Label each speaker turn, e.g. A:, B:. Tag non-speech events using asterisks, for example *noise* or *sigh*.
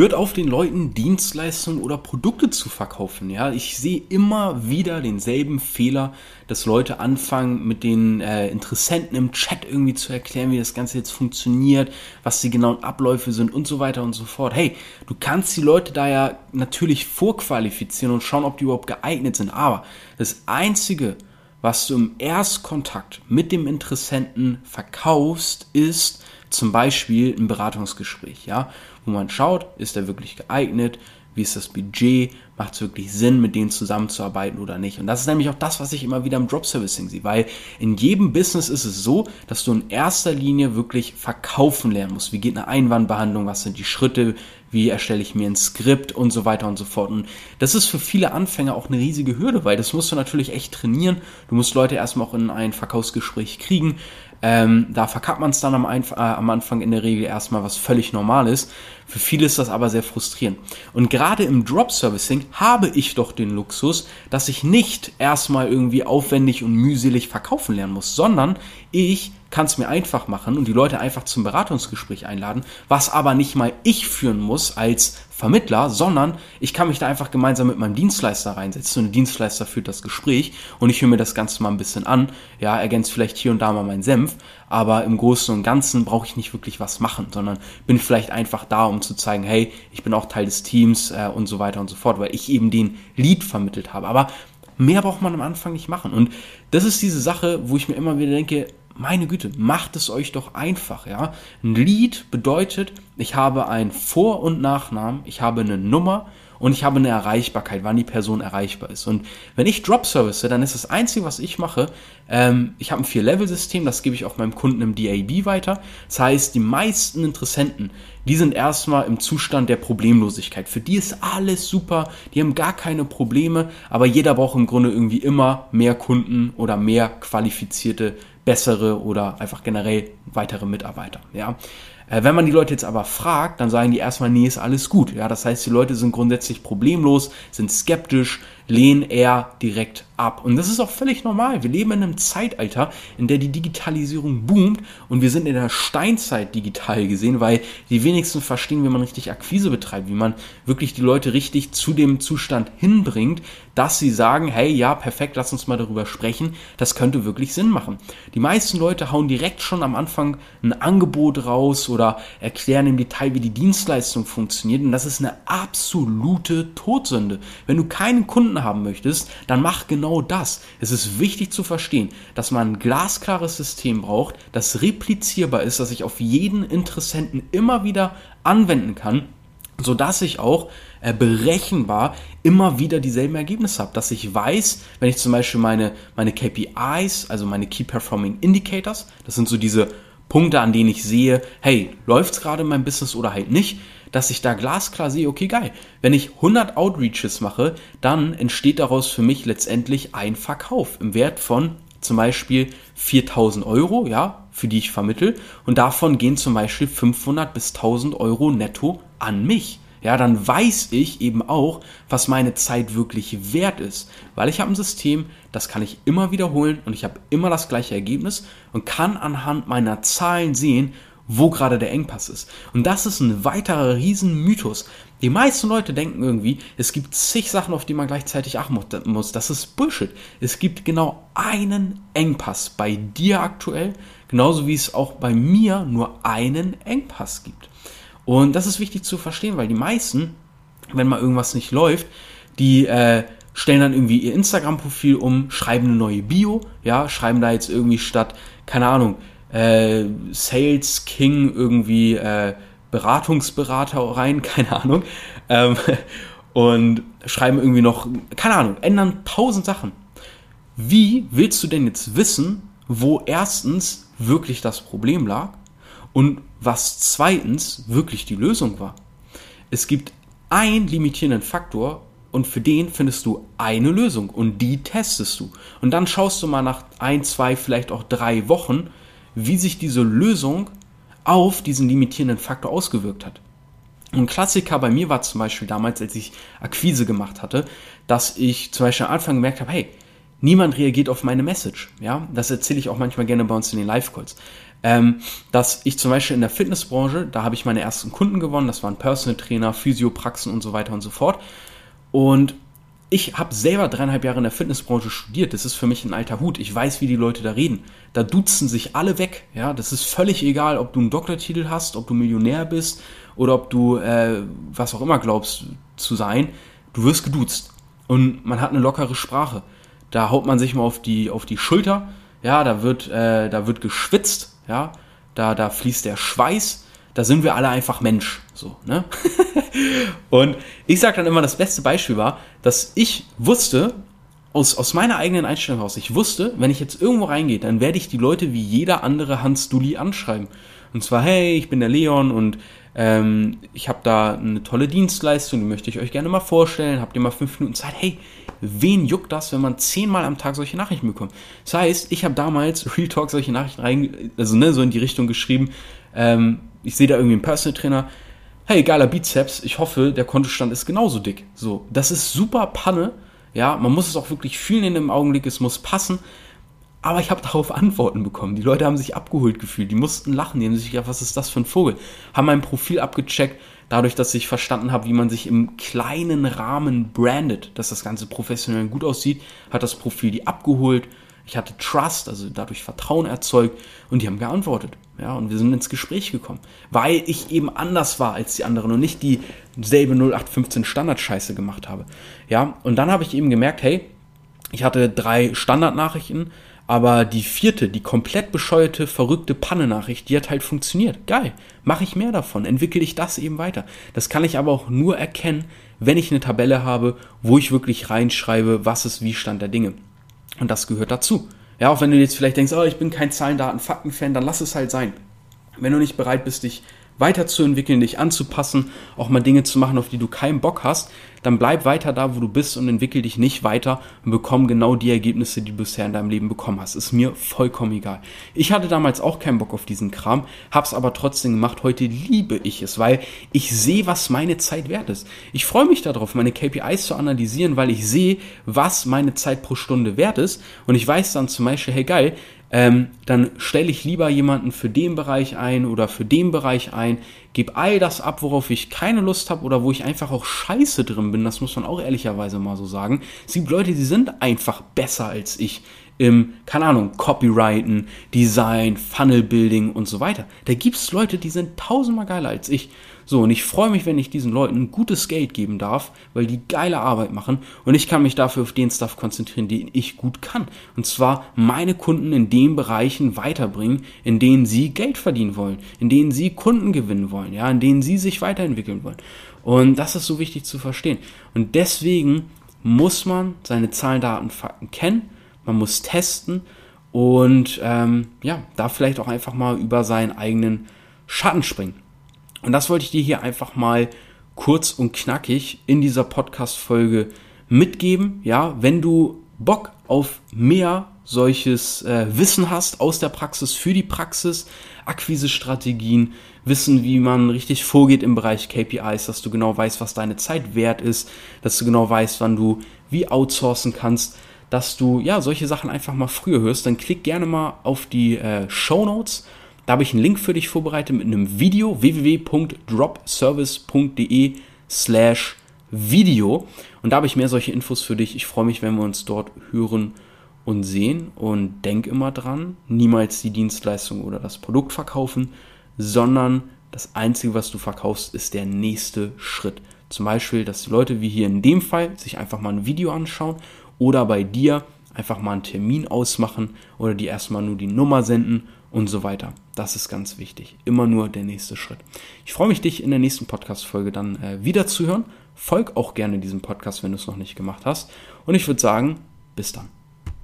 A: Hört auf, den Leuten Dienstleistungen oder Produkte zu verkaufen. Ja, ich sehe immer wieder denselben Fehler, dass Leute anfangen, mit den äh, Interessenten im Chat irgendwie zu erklären, wie das Ganze jetzt funktioniert, was die genauen Abläufe sind und so weiter und so fort. Hey, du kannst die Leute da ja natürlich vorqualifizieren und schauen, ob die überhaupt geeignet sind. Aber das Einzige, was du im Erstkontakt mit dem Interessenten verkaufst, ist zum Beispiel ein Beratungsgespräch, ja, wo man schaut, ist er wirklich geeignet, wie ist das Budget, macht es wirklich Sinn, mit denen zusammenzuarbeiten oder nicht. Und das ist nämlich auch das, was ich immer wieder im Drop Servicing sehe, weil in jedem Business ist es so, dass du in erster Linie wirklich verkaufen lernen musst. Wie geht eine Einwandbehandlung, was sind die Schritte, wie erstelle ich mir ein Skript und so weiter und so fort. Und das ist für viele Anfänger auch eine riesige Hürde, weil das musst du natürlich echt trainieren. Du musst Leute erstmal auch in ein Verkaufsgespräch kriegen. Ähm, da verkackt man es dann am, äh, am, Anfang in der Regel erstmal, was völlig normal ist. Für viele ist das aber sehr frustrierend. Und gerade im Drop Servicing habe ich doch den Luxus, dass ich nicht erstmal irgendwie aufwendig und mühselig verkaufen lernen muss, sondern ich kann es mir einfach machen und die Leute einfach zum Beratungsgespräch einladen, was aber nicht mal ich führen muss als Vermittler, sondern ich kann mich da einfach gemeinsam mit meinem Dienstleister reinsetzen und der Dienstleister führt das Gespräch und ich höre mir das Ganze mal ein bisschen an, ja, ergänzt vielleicht hier und da mal meinen Senf, aber im Großen und Ganzen brauche ich nicht wirklich was machen, sondern bin vielleicht einfach da, um zu zeigen, hey, ich bin auch Teil des Teams äh, und so weiter und so fort, weil ich eben den Lead vermittelt habe. Aber mehr braucht man am Anfang nicht machen. Und das ist diese Sache, wo ich mir immer wieder denke, meine Güte, macht es euch doch einfach, ja. Ein Lied bedeutet, ich habe einen Vor- und Nachnamen, ich habe eine Nummer und ich habe eine Erreichbarkeit, wann die Person erreichbar ist. Und wenn ich Drop Service, dann ist das Einzige, was ich mache, ähm, ich habe ein Vier-Level-System, das gebe ich auch meinem Kunden im DAB weiter. Das heißt, die meisten Interessenten, die sind erstmal im Zustand der Problemlosigkeit. Für die ist alles super, die haben gar keine Probleme, aber jeder braucht im Grunde irgendwie immer mehr Kunden oder mehr qualifizierte bessere oder einfach generell weitere Mitarbeiter. Ja. Äh, wenn man die Leute jetzt aber fragt, dann sagen die erstmal, nee, ist alles gut. Ja, das heißt, die Leute sind grundsätzlich problemlos, sind skeptisch, lehnen eher direkt ab. Und das ist auch völlig normal. Wir leben in einem Zeitalter, in der die Digitalisierung boomt und wir sind in der Steinzeit digital gesehen, weil die wenigsten verstehen, wie man richtig Akquise betreibt, wie man wirklich die Leute richtig zu dem Zustand hinbringt, dass sie sagen, hey, ja, perfekt, lass uns mal darüber sprechen. Das könnte wirklich Sinn machen. Die meisten Leute hauen direkt schon am Anfang ein Angebot raus oder erklären im Detail, wie die Dienstleistung funktioniert. Und das ist eine absolute Todsünde. Wenn du keinen Kunden haben möchtest, dann mach genau das. Es ist wichtig zu verstehen, dass man ein glasklares System braucht, das replizierbar ist, das ich auf jeden Interessenten immer wieder anwenden kann, so dass ich auch äh, berechenbar immer wieder dieselben Ergebnisse habe, dass ich weiß, wenn ich zum Beispiel meine, meine KPIs, also meine Key Performing Indicators, das sind so diese Punkte, an denen ich sehe, hey, läuft's gerade in meinem Business oder halt nicht, dass ich da glasklar sehe, okay, geil. Wenn ich 100 Outreaches mache, dann entsteht daraus für mich letztendlich ein Verkauf im Wert von zum Beispiel 4000 Euro, ja, für die ich vermittel. Und davon gehen zum Beispiel 500 bis 1000 Euro netto an mich ja, dann weiß ich eben auch, was meine Zeit wirklich wert ist. Weil ich habe ein System, das kann ich immer wiederholen und ich habe immer das gleiche Ergebnis und kann anhand meiner Zahlen sehen, wo gerade der Engpass ist. Und das ist ein weiterer Riesenmythos. Die meisten Leute denken irgendwie, es gibt zig Sachen, auf die man gleichzeitig achten muss. Das ist Bullshit. Es gibt genau einen Engpass bei dir aktuell, genauso wie es auch bei mir nur einen Engpass gibt. Und das ist wichtig zu verstehen, weil die meisten, wenn mal irgendwas nicht läuft, die äh, stellen dann irgendwie ihr Instagram-Profil um, schreiben eine neue Bio, ja, schreiben da jetzt irgendwie statt, keine Ahnung, äh, Sales King irgendwie äh, Beratungsberater rein, *laughs* keine Ahnung, ähm, und schreiben irgendwie noch, keine Ahnung, ändern tausend Sachen. Wie willst du denn jetzt wissen, wo erstens wirklich das Problem lag und was zweitens wirklich die Lösung war. Es gibt einen limitierenden Faktor und für den findest du eine Lösung und die testest du. Und dann schaust du mal nach ein, zwei, vielleicht auch drei Wochen, wie sich diese Lösung auf diesen limitierenden Faktor ausgewirkt hat. Ein Klassiker bei mir war zum Beispiel damals, als ich Akquise gemacht hatte, dass ich zum Beispiel am Anfang gemerkt habe, hey, niemand reagiert auf meine Message. Ja, das erzähle ich auch manchmal gerne bei uns in den Live-Calls. ähm, dass ich zum Beispiel in der Fitnessbranche, da habe ich meine ersten Kunden gewonnen, das waren Personal Trainer, Physiopraxen und so weiter und so fort. Und ich habe selber dreieinhalb Jahre in der Fitnessbranche studiert. Das ist für mich ein alter Hut. Ich weiß, wie die Leute da reden. Da duzen sich alle weg. Ja, das ist völlig egal, ob du einen Doktortitel hast, ob du Millionär bist oder ob du äh, was auch immer glaubst zu sein. Du wirst geduzt und man hat eine lockere Sprache. Da haut man sich mal auf die auf die Schulter. Ja, da wird äh, da wird geschwitzt. Ja, da da fließt der Schweiß da sind wir alle einfach Mensch. So, ne? *laughs* und ich sage dann immer, das beste Beispiel war, dass ich wusste, aus, aus meiner eigenen Einstellung heraus, ich wusste, wenn ich jetzt irgendwo reingehe, dann werde ich die Leute wie jeder andere Hans Dulli anschreiben. Und zwar, hey, ich bin der Leon und ähm, ich habe da eine tolle Dienstleistung, die möchte ich euch gerne mal vorstellen. Habt ihr mal fünf Minuten Zeit? Hey, wen juckt das, wenn man zehnmal am Tag solche Nachrichten bekommt? Das heißt, ich habe damals Real Talk solche Nachrichten rein, also ne, so in die Richtung geschrieben, ähm, ich sehe da irgendwie einen Personal Trainer, hey, geiler Bizeps, ich hoffe, der Kontostand ist genauso dick. So, das ist super Panne. Ja, man muss es auch wirklich fühlen in dem Augenblick, es muss passen. Aber ich habe darauf Antworten bekommen. Die Leute haben sich abgeholt gefühlt, die mussten lachen, die haben sich gedacht, was ist das für ein Vogel? Haben mein Profil abgecheckt, dadurch, dass ich verstanden habe, wie man sich im kleinen Rahmen brandet, dass das Ganze professionell gut aussieht, hat das Profil die abgeholt ich hatte Trust, also dadurch Vertrauen erzeugt und die haben geantwortet. Ja, und wir sind ins Gespräch gekommen, weil ich eben anders war als die anderen und nicht dieselbe 0815 Standardscheiße gemacht habe. Ja, und dann habe ich eben gemerkt, hey, ich hatte drei Standardnachrichten, aber die vierte, die komplett bescheuerte, verrückte Panne-Nachricht, die hat halt funktioniert. Geil. Mache ich mehr davon, entwickle ich das eben weiter. Das kann ich aber auch nur erkennen, wenn ich eine Tabelle habe, wo ich wirklich reinschreibe, was ist wie Stand der Dinge. Und das gehört dazu. Ja, auch wenn du jetzt vielleicht denkst, oh, ich bin kein Zahlen, Daten, Fakten-Fan, dann lass es halt sein. Wenn du nicht bereit bist, dich weiterzuentwickeln, dich anzupassen, auch mal Dinge zu machen, auf die du keinen Bock hast, dann bleib weiter da, wo du bist und entwickel dich nicht weiter und bekomm genau die Ergebnisse, die du bisher in deinem Leben bekommen hast. Ist mir vollkommen egal. Ich hatte damals auch keinen Bock auf diesen Kram, hab's aber trotzdem gemacht. Heute liebe ich es, weil ich sehe, was meine Zeit wert ist. Ich freue mich darauf, meine KPIs zu analysieren, weil ich sehe, was meine Zeit pro Stunde wert ist und ich weiß dann zum Beispiel, hey geil, ähm, dann stelle ich lieber jemanden für den Bereich ein oder für den Bereich ein, gebe all das ab, worauf ich keine Lust habe oder wo ich einfach auch scheiße drin bin, das muss man auch ehrlicherweise mal so sagen. Es gibt Leute, die sind einfach besser als ich im, keine Ahnung, Copyrighten, Design, Funnel Building und so weiter. Da gibt es Leute, die sind tausendmal geiler als ich. So, und ich freue mich, wenn ich diesen Leuten gutes Geld geben darf, weil die geile Arbeit machen und ich kann mich dafür auf den Stuff konzentrieren, den ich gut kann. Und zwar meine Kunden in den Bereichen weiterbringen, in denen sie Geld verdienen wollen, in denen sie Kunden gewinnen wollen, ja, in denen sie sich weiterentwickeln wollen. Und das ist so wichtig zu verstehen. Und deswegen muss man seine Zahlen, Daten, Fakten kennen, man muss testen und ähm, ja, da vielleicht auch einfach mal über seinen eigenen Schatten springen. Und das wollte ich dir hier einfach mal kurz und knackig in dieser Podcast-Folge mitgeben. Ja, wenn du Bock auf mehr solches äh, Wissen hast aus der Praxis für die Praxis, Akquise-Strategien, Wissen, wie man richtig vorgeht im Bereich KPIs, dass du genau weißt, was deine Zeit wert ist, dass du genau weißt, wann du wie outsourcen kannst, dass du ja solche Sachen einfach mal früher hörst, dann klick gerne mal auf die äh, Show Notes da habe ich einen Link für dich vorbereitet mit einem Video www.dropservice.de slash Video und da habe ich mehr solche Infos für dich. Ich freue mich, wenn wir uns dort hören und sehen und denk immer dran, niemals die Dienstleistung oder das Produkt verkaufen, sondern das Einzige, was du verkaufst, ist der nächste Schritt. Zum Beispiel, dass die Leute wie hier in dem Fall sich einfach mal ein Video anschauen oder bei dir einfach mal einen Termin ausmachen oder die erstmal nur die Nummer senden und so weiter. Das ist ganz wichtig. Immer nur der nächste Schritt. Ich freue mich, dich in der nächsten Podcast-Folge dann äh, wieder zu hören. Folg auch gerne diesem Podcast, wenn du es noch nicht gemacht hast. Und ich würde sagen, bis dann.